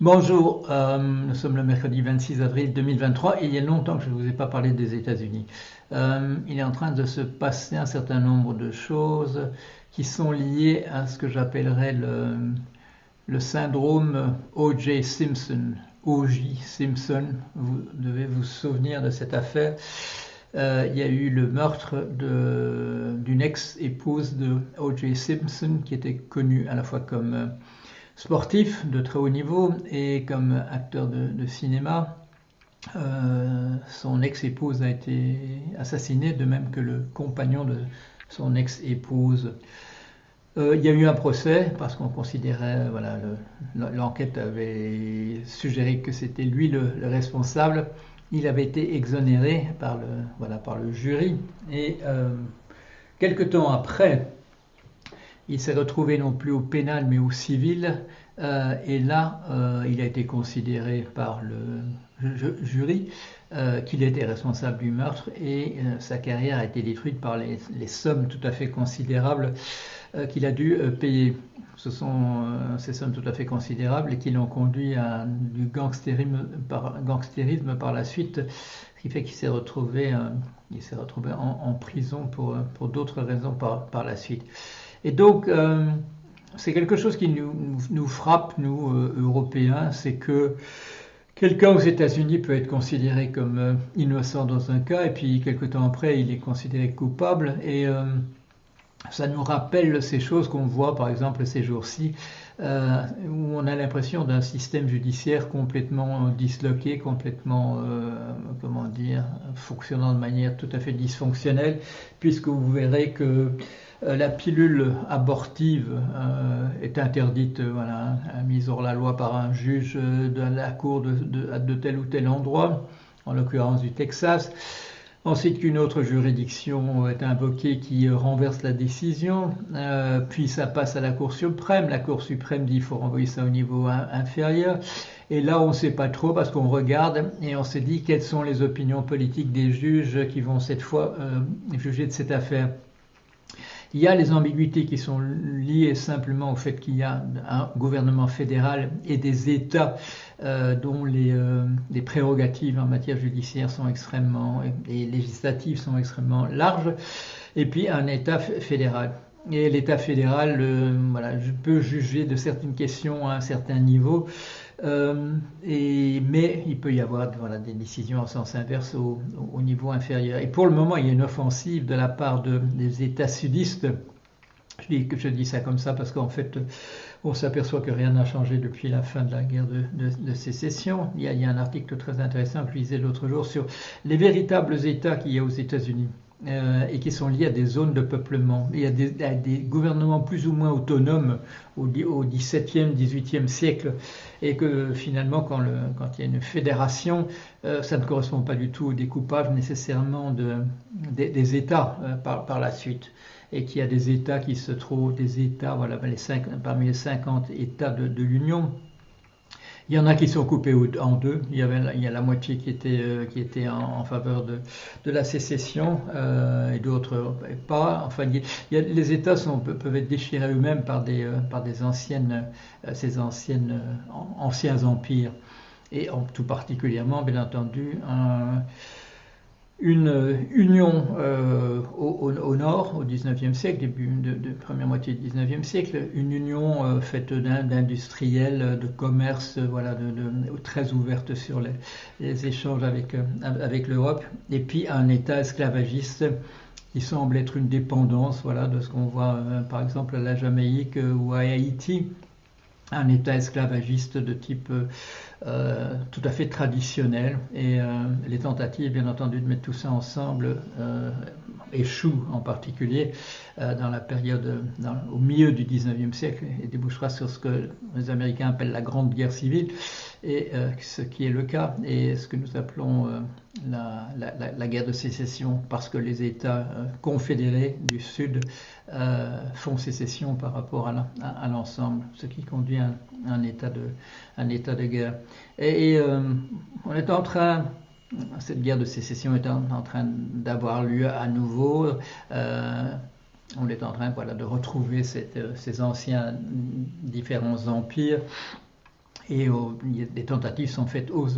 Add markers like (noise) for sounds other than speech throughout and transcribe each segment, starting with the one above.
Bonjour, euh, nous sommes le mercredi 26 avril 2023 et il y a longtemps que je ne vous ai pas parlé des États-Unis. Euh, il est en train de se passer un certain nombre de choses qui sont liées à ce que j'appellerais le, le syndrome O.J. Simpson. O.J. Simpson, vous devez vous souvenir de cette affaire. Euh, il y a eu le meurtre d'une ex-épouse de O.J. Simpson qui était connue à la fois comme sportif de très haut niveau et comme acteur de, cinéma. Euh, son ex-épouse a été assassinée, de même que le compagnon de son ex-épouse. Euh, il y a eu un procès parce qu'on considérait, voilà, l'enquête avait suggéré que c'était lui le, responsable. Il avait été exonéré par le, voilà, par le jury. Et euh, quelque temps après, il s'est retrouvé non plus au pénal mais au civil. Euh, et là, euh, il a été considéré par le jury euh, qu'il était responsable du meurtre et sa carrière a été détruite par les, sommes tout à fait considérables qu'il a dû payer. Ce sont ces sommes tout à fait considérables qui l'ont conduit à du gangstérisme par, gangstérisme par la suite, ce qui fait qu'il s'est retrouvé, il s'est retrouvé en, prison pour, pour d'autres raisons par, par la suite. Et donc, euh, c'est quelque chose qui nous, frappe, nous, euh, Européens, c'est que quelqu'un aux États-Unis peut être considéré comme euh, innocent dans un cas, et puis quelque temps après, il est considéré coupable. Et ça nous rappelle ces choses qu'on voit, par exemple, ces jours-ci, où on a l'impression d'un système judiciaire complètement disloqué, complètement, comment dire, fonctionnant de manière tout à fait dysfonctionnelle, puisque vous verrez que la pilule abortive euh, est interdite, euh, voilà, mise hors la loi par un juge de la cour de, tel ou tel endroit, en l'occurrence du Texas. Ensuite, qu'une autre juridiction est invoquée qui renverse la décision. puis ça passe à la Cour suprême. La Cour suprême dit qu'il faut renvoyer ça au niveau inférieur. Et là, on ne sait pas trop parce qu'on regarde et on se dit quelles sont les opinions politiques des juges qui vont cette fois juger de cette affaire? Il y a les ambiguïtés qui sont liées simplement au fait qu'il y a un gouvernement fédéral et des États euh, dont euh, les, prérogatives en matière judiciaire sont extrêmement et législatives sont extrêmement larges, et puis un État fédéral. Et l'État fédéral euh, voilà, peut juger de certaines questions à un certain niveau, euh, mais il peut y avoir des décisions en sens inverse au, au, niveau inférieur. Et pour le moment, il y a une offensive de la part de, des États sudistes. Je dis, ça comme ça parce qu'en fait, on s'aperçoit que rien n'a changé depuis la fin de la guerre de sécession. Il y, a, il y, a, un article très intéressant que je lisais l'autre jour sur les véritables États qu'il y a aux États-Unis. Euh, et qui sont liés à des zones de peuplement. Il y a des, gouvernements plus ou moins autonomes au, XVIIe, XVIIIe siècle, et que finalement, quand, il y a une fédération, euh, ça ne correspond pas du tout au découpage nécessairement de, des, États euh, par, la suite, et qu'il y a des États qui se trouvent, des États, parmi les 50 États de l'Union, il y en a qui sont coupés en deux. Il y, avait, il y a la moitié qui était, euh, qui était en, faveur de, de, la sécession euh, et d'autres pas. Enfin, les États peuvent être déchirés eux-mêmes par des, euh, par des anciennes, ces anciennes, anciens empires. Et tout particulièrement, bien entendu, une union euh, au, nord, au XIXe siècle, début de, première moitié du XIXe siècle, une union euh, faite d'industriels, de commerce, voilà, très ouverte sur les, échanges avec, euh, avec l'Europe, et puis un État esclavagiste qui semble être une dépendance, voilà, de ce qu'on voit par exemple à la Jamaïque ou à Haïti, un État esclavagiste de type euh, tout à fait traditionnel. Et euh, les tentatives, bien entendu, de mettre tout ça ensemble euh, échouent en particulier dans la période, au milieu du 19e siècle, et débouchera sur ce que les Américains appellent la Grande Guerre civile, et ce qui est le cas, et ce que nous appelons la, la, guerre de sécession, parce que les États confédérés du Sud font sécession par rapport à l'ensemble, ce qui conduit à un, état, de, guerre. Et, euh, on est en train, cette guerre de sécession est en, train d'avoir lieu à nouveau. Euh, on est en train voilà, de retrouver ces anciens différents empires. Et des tentatives sont faites aux,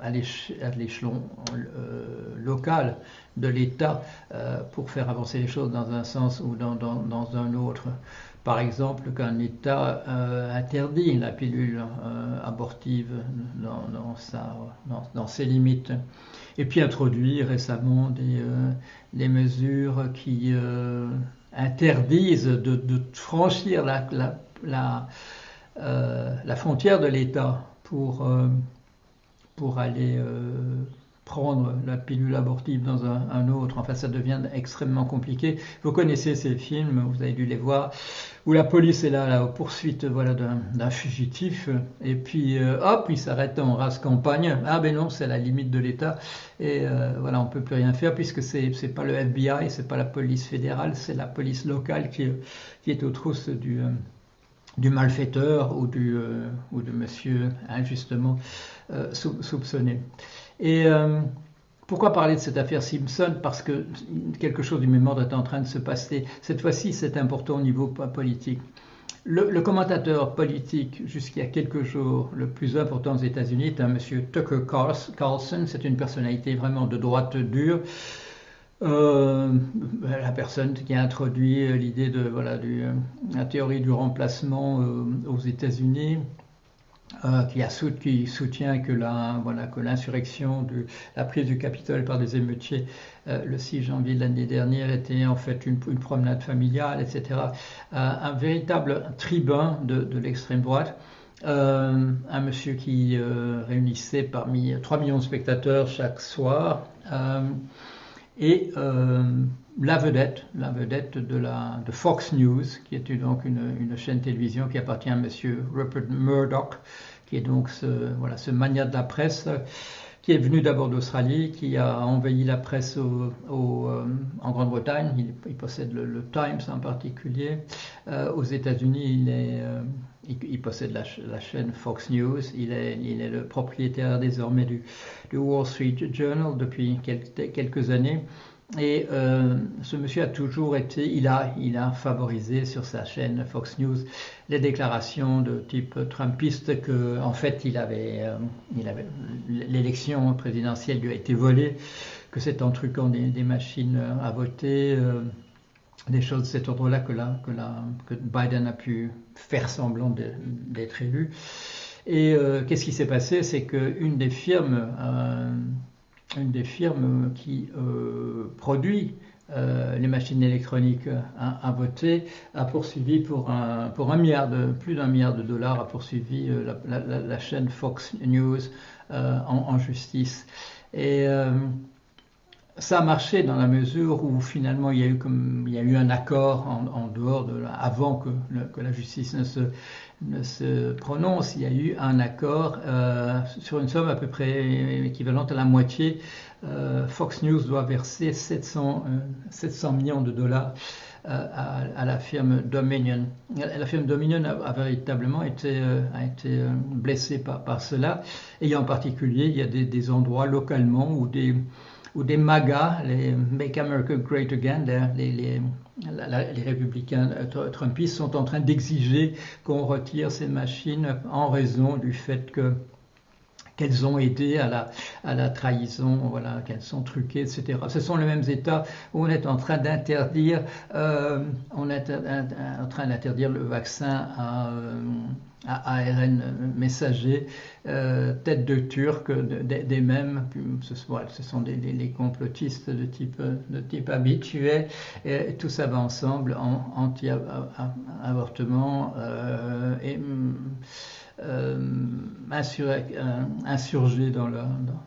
à l'échelon euh, local de l'État euh, pour faire avancer les choses dans un sens ou dans, dans, un autre. Par exemple, qu'un État euh, interdit la pilule abortive dans, dans, ses limites. Et puis introduit récemment des, des mesures qui interdisent de, franchir la, euh, la frontière de l'État pour, euh, pour aller euh, prendre la pilule abortive dans un, autre. Enfin, ça devient extrêmement compliqué. Vous connaissez ces films, vous avez dû les voir, où la police est là, la poursuite voilà, d'un fugitif, et puis hop, il s'arrête en race campagne. Ah ben non, c'est la limite de l'État, et voilà, on peut plus rien faire puisque c'est c'est pas le FBI, c'est pas la police fédérale, c'est la police locale qui, qui est aux trousses du du malfaiteur ou, du, euh, de monsieur injustement euh, soupçonné. Et euh, pourquoi parler de cette affaire Simpson? Parce que quelque chose du même ordre est en train de se passer. Cette fois-ci, c'est important au niveau politique. Le, commentateur politique, a quelques jours, le plus important aux États-Unis est un monsieur Tucker Carlson. C'est une personnalité vraiment de droite dure. Euh, la personne qui a introduit euh, l'idée de voilà du, euh, la théorie du remplacement aux États-Unis, qui, soutient que la voilà l'insurrection la prise du Capitole par des émeutiers le 6 janvier de l'année dernière était en fait une, promenade familiale, etc. un véritable tribun de l'extrême droite. un monsieur qui réunissait parmi 3 millions de spectateurs chaque soir. Et euh, la vedette, la vedette de, la, de Fox News, qui est donc une, une, chaîne télévision qui appartient à M. Rupert Murdoch, qui est donc ce, voilà, ce mania de la presse, qui est venu d'abord d'Australie, qui a envahi la presse au, euh, en Grande-Bretagne. Il, possède le, Times en particulier. Euh, aux États-Unis, il, est, il, possède la, chaîne Fox News. Il est, est le propriétaire désormais du Wall Street Journal depuis quelques années. Et euh, ce monsieur a toujours été, il a, il a favorisé sur sa chaîne Fox News les déclarations de type trumpiste que, en fait, il avait, euh, il avait l'élection présidentielle lui a été volée, que c'est en truquant des, machines à voter, euh, des choses de cet ordre-là que, que, que Biden a pu faire semblant d'être élu. Et qu'est-ce qui s'est passé? C'est qu'une des firmes une des firmes qui euh, produit euh, les machines électroniques à, voter a poursuivi pour un, pour un milliard de, plus d'un milliard de dollars, a poursuivi euh, la, chaîne Fox News en, justice. Et ça a marché dans la mesure où finalement il y a eu, comme, il y a eu un accord en, dehors de avant que, la justice ne se, prononce. Il y a eu un accord euh, sur une somme à peu près équivalente à la moitié. Euh, Fox News doit verser 700, 700 euh, millions de dollars à, la firme Dominion. La firme Dominion a, véritablement été, blessée par, cela. Et en particulier, il y a des endroits localement où des ou des MAGA, les Make America Great Again, les, les, les républicains euh, trumpistes sont en train d'exiger qu'on retire ces machines en raison du fait que qu'elles ont aidé à la, trahison, voilà, qu'elles sont truquées, etc. Ce sont les mêmes États où on est en train d'interdire, euh, on est en train d'interdire le vaccin à, euh, ARN messager, euh, tête de turc, des mêmes, ce, sont des, les complotistes de type, de tout ça va ensemble en anti-avortement euh, euh, euh, insurgé dans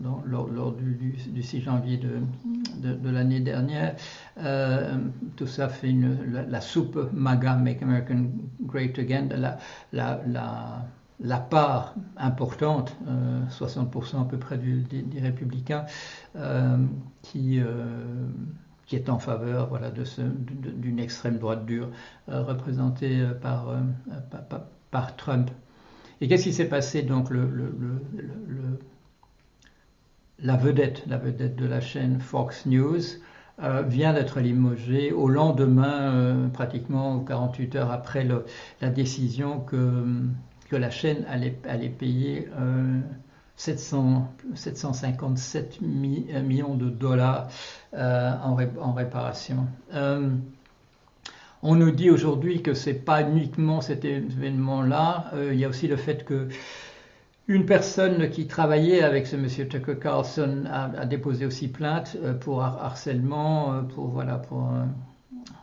dans, lors, du, 6 janvier de, l'année dernière. Euh, tout ça fait la, soupe MAGA, Make American Great Again, la, part importante, 60% à peu près des, républicains, qui est en faveur d'une extrême droite dure représentée par, Trump. Et qu'est-ce qui s'est passé donc la vedette, la vedette de la chaîne Fox News euh, vient d'être limogée au lendemain, euh, pratiquement 48 heures après la décision que, que la chaîne allait, allait payer 700, 757 millions de dollars en, en, réparation. On nous dit aujourd'hui que c'est pas uniquement cet événement-là, il y a aussi le fait que une personne qui travaillait avec ce monsieur Tucker Carlson a, déposé aussi plainte euh, pour harcèlement, euh, pour voilà, pour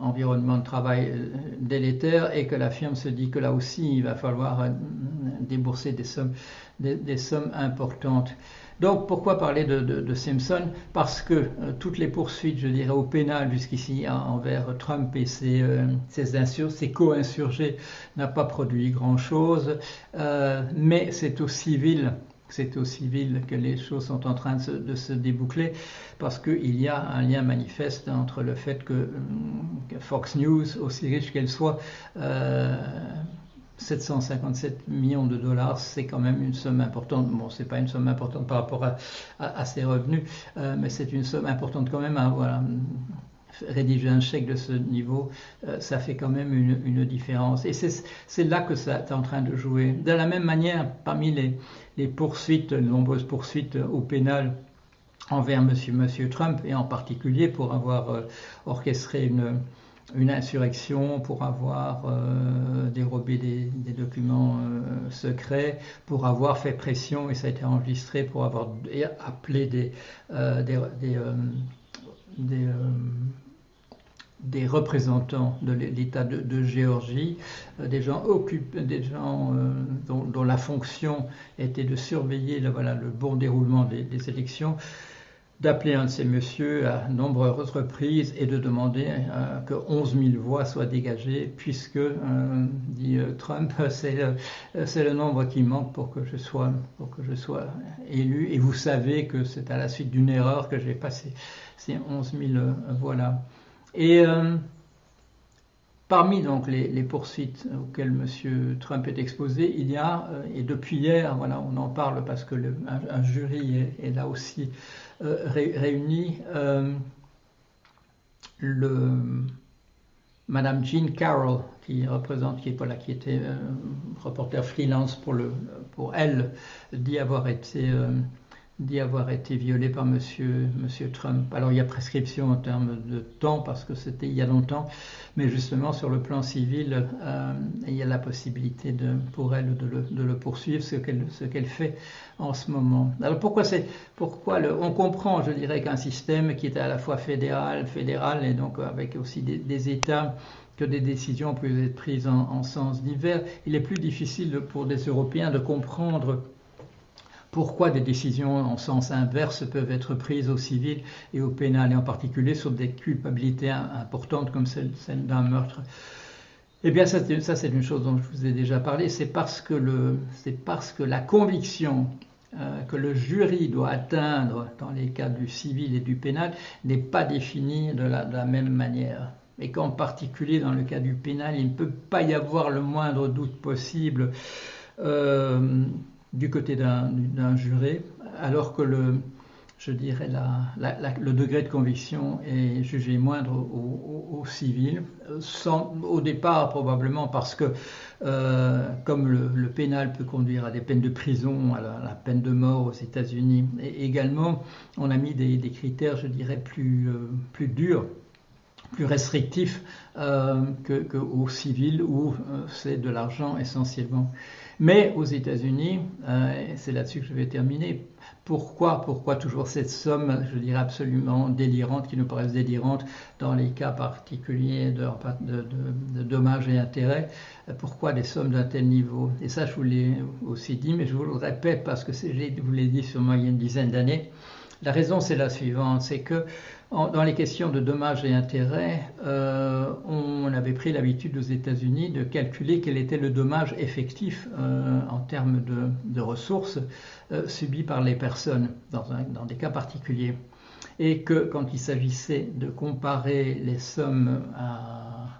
environnement de travail euh, délétère et que la firme se dit que là aussi il va falloir débourser des sommes importantes. Donc pourquoi parler de, Simpson? Parce que euh, toutes les poursuites, je dirais, au pénal jusqu'ici envers Trump et ses, euh, ses, co-insurgés n'a pas produit grand-chose, euh, mais c'est au civil c'est au civil que les choses sont en train de se, déboucler parce qu'il y a un lien manifeste entre le fait que, Fox News, aussi riche qu'elle soit, 757 millions de dollars, c'est quand même une somme importante. Bon, c'est pas une somme importante par rapport à, ses revenus, euh, mais c'est une somme importante quand même. voilà, rédiger un chèque de ce niveau, euh, ça fait quand même une, différence. Et c'est là que ça est en train de jouer. De la même manière, parmi les, poursuites, les nombreuses poursuites au pénal envers Monsieur, Monsieur Trump, et en particulier pour avoir euh, orchestré une une insurrection pour avoir euh, dérobé des, documents euh, secrets, pour avoir fait pression, et ça a été enregistré, pour avoir appelé des, euh, des, représentants de l'État de, Géorgie, des gens, des gens dont, la fonction était de surveiller le, voilà, le bon déroulement des élections d'appeler un de ces messieurs à nombreuses reprises et de demander euh, que 11 000 voix soient dégagées, puisque, euh, dit euh, Trump, (laughs) c'est le, nombre qui manque pour que, je sois, pour que je sois élu. Et vous savez que c'est à la suite d'une erreur que j'ai passé ces 11 000 voix-là. Et Parmi donc les, poursuites auxquelles M. Trump est exposé, il y a, et depuis hier, voilà, on en parle parce que un, jury est, là aussi euh, réuni euh, Madame Jean Carroll, qui représente, qui, qui était euh, reporter freelance pour, pour elle, dit avoir été d'y avoir été violée par monsieur, Trump. Alors il y a prescription en termes de temps parce que c'était il y a longtemps, mais justement sur le plan civil, il y a la possibilité pour elle de le, poursuivre, ce qu'elle fait en ce moment. Alors pourquoi c'est pourquoi on comprend, je dirais, qu'un système qui est à la fois fédéral, fédéral et donc avec aussi des, États que des décisions peuvent être prises en, sens divers, il est plus difficile pour des Européens de comprendre pourquoi des décisions en sens inverse peuvent être prises au civil et au pénal, et en particulier sur des culpabilités importantes comme celle, d'un meurtre. Eh bien, ça, c'est une chose dont je vous ai déjà parlé. C'est parce que, le, parce que la conviction euh, que le jury doit atteindre dans les cas du civil et du pénal n'est pas définie de la, même manière. Et qu'en particulier dans le cas du pénal, il ne peut pas y avoir le moindre doute possible euh, du côté d'un juré, alors que le, je dirais, le degré de conviction est jugé moindre au, civil, sans, au départ probablement parce que, euh, comme le, pénal peut conduire à des peines de prison, à la, peine de mort aux États-Unis, également on a mis des, critères, je dirais, plus, euh, plus durs plus restrictifs euh, qu'au civil où c'est de l'argent essentiellement. Mais aux États-Unis, c'est là-dessus que je vais terminer, pourquoi, pourquoi toujours cette somme, je dirais absolument délirante, qui nous paraît délirante dans les cas particuliers de, dommages et intérêts? Pourquoi des sommes d'un tel niveau? Et ça, je vous l'ai aussi dit, mais je vous le répète parce que je vous l'ai dit moi il y a une dizaine d'années. La raison, c'est la suivante, c'est que dans les questions de dommages et intérêts, euh, on avait pris l'habitude aux États-Unis de calculer quel était le dommage effectif euh, en termes de, ressources euh, subi par les personnes dans, des cas particuliers. Et que quand il s'agissait de comparer les sommes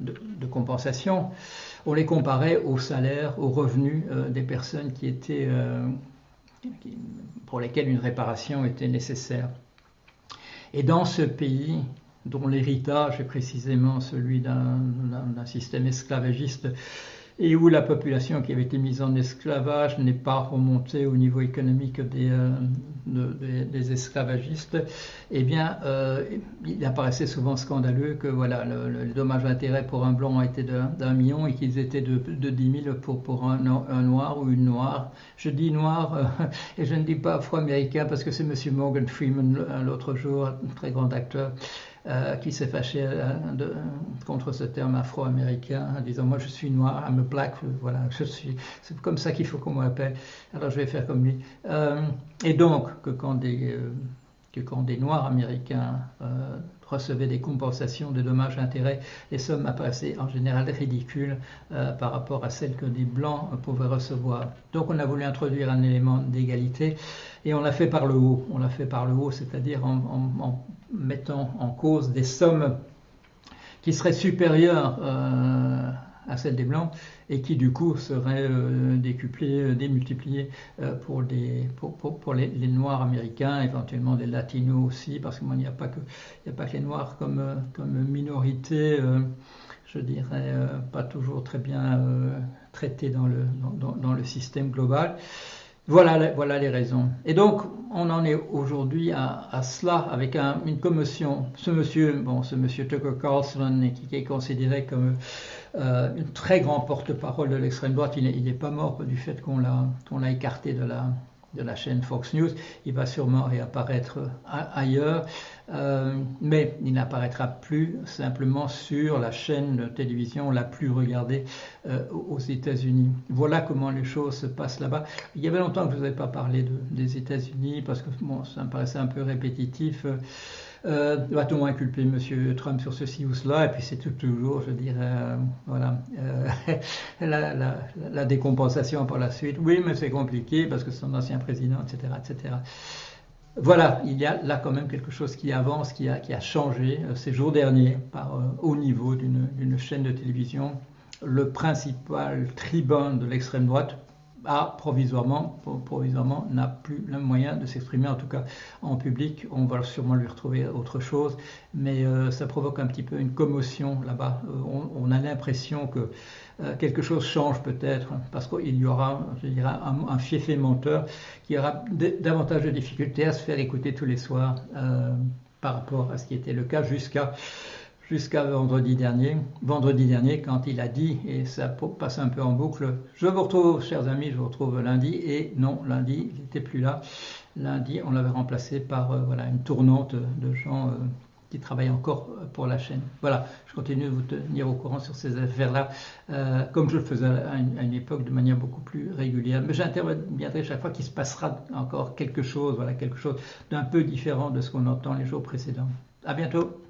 de, compensation, on les comparait aux salaires, aux revenus des personnes qui étaient pour lesquels une réparation était nécessaire. Et dans ce pays, dont l'héritage est précisément celui d'un système esclavagiste et où la population qui avait été mise en esclavage n'est pas remontée au niveau économique des, euh, des, esclavagistes, eh bien, euh, il apparaissait souvent scandaleux que voilà, le, dommage d'intérêt pour un blanc été d'un million et qu'ils étaient de, de 10 000 pour, pour un, un, noir ou une noire. Je dis noir euh, (laughs) et je ne dis pas afro-américain parce que c'est M. Morgan Freeman l'autre jour, un très grand acteur. Euh, qui s'est fâché euh, contre ce terme afro-américain en disant moi je suis noir, I'm a black, voilà, je suis, c'est comme ça qu'il faut qu'on m'appelle, alors je vais faire comme lui. Euh, et donc que quand des, que quand des noirs américains recevaient des compensations de dommages-intérêts, les sommes apparaissaient en général ridicules par rapport à celles que des blancs pouvaient recevoir. Donc on a voulu introduire un élément d'égalité et on l'a fait par le haut. On l'a fait par le haut, c'est-à-dire en, mettant en cause des sommes qui seraient supérieures euh, à celles des Blancs et qui du coup seraient euh, décuplées, euh, démultipliées pour, les, Noirs américains, éventuellement des Latinos aussi, parce qu'il n'y a, pas que, a pas que les Noirs comme, minorité, je dirais, pas toujours très bien le, dans le système global. Voilà, voilà les raisons. Et donc, on en est aujourd'hui à, cela, avec une commotion. Ce monsieur, bon, ce monsieur Tucker Carlson, qui, est considéré comme euh, un très grand porte-parole de l'extrême droite, il n'est pas mort du fait qu'on l'a écarté de la, de la chaîne Fox News. Il va sûrement réapparaître ailleurs, euh, mais il n'apparaîtra plus simplement sur la chaîne de télévision la plus regardée euh, aux États-Unis. Voilà comment les choses se passent là-bas. Il y avait longtemps que je ne vous avais pas parlé des États-Unis parce que bon, ça me paraissait un peu répétitif. Euh, va-t-on inculper M. Trump sur ceci ou cela? Et puis c'est toujours, je dirais, euh, voilà, euh, (laughs) la, décompensation par la suite. Oui, mais c'est compliqué parce que c'est un ancien président, etc., etc. Voilà, il y a là quand même quelque chose qui avance, qui a, qui a changé ces jours derniers par, au niveau d'une chaîne de télévision. Le principal tribun de l'extrême droite, a provisoirement, provisoirement n'a plus le moyen de s'exprimer, en tout cas en public. On va sûrement lui retrouver autre chose, mais euh, ça provoque un petit peu une commotion là-bas. Euh, on, a l'impression que euh, quelque chose change peut-être, parce qu'il y aura, je dirais, un, un fiefé menteur qui aura davantage de difficultés à se faire écouter tous les soirs par rapport à ce qui était le cas jusqu'à jusqu'à vendredi dernier, vendredi dernier, quand il a dit, et ça passe un peu en boucle, je vous retrouve, chers amis, je vous retrouve lundi, et non, lundi, il n'était plus là. Lundi, on l'avait remplacé par euh, voilà, une tournante de gens euh, qui travaillent encore pour la chaîne. Voilà, je continue de vous tenir au courant sur ces affaires-là, euh, comme je le faisais à une, époque de manière beaucoup plus régulière. Mais j'interviendrai chaque fois qu'il se passera encore quelque chose, voilà, quelque chose d'un peu différent de ce qu'on entend les jours précédents. À bientôt.